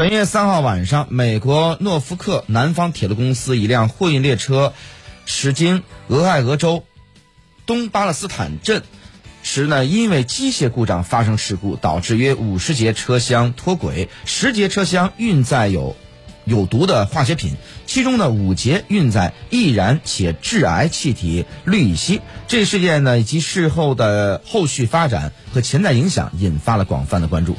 本月三号晚上美国诺福克南方铁路公司一辆货运列车驶经俄亥俄州东巴勒斯坦镇。时呢因为机械故障发生事故导致约五十节车厢脱轨十节车厢运载有有毒的化学品其中呢五节运载易燃且致癌气体氯乙烯。这一事件呢以及事后的后续发展和潜在影响引发了广泛的关注。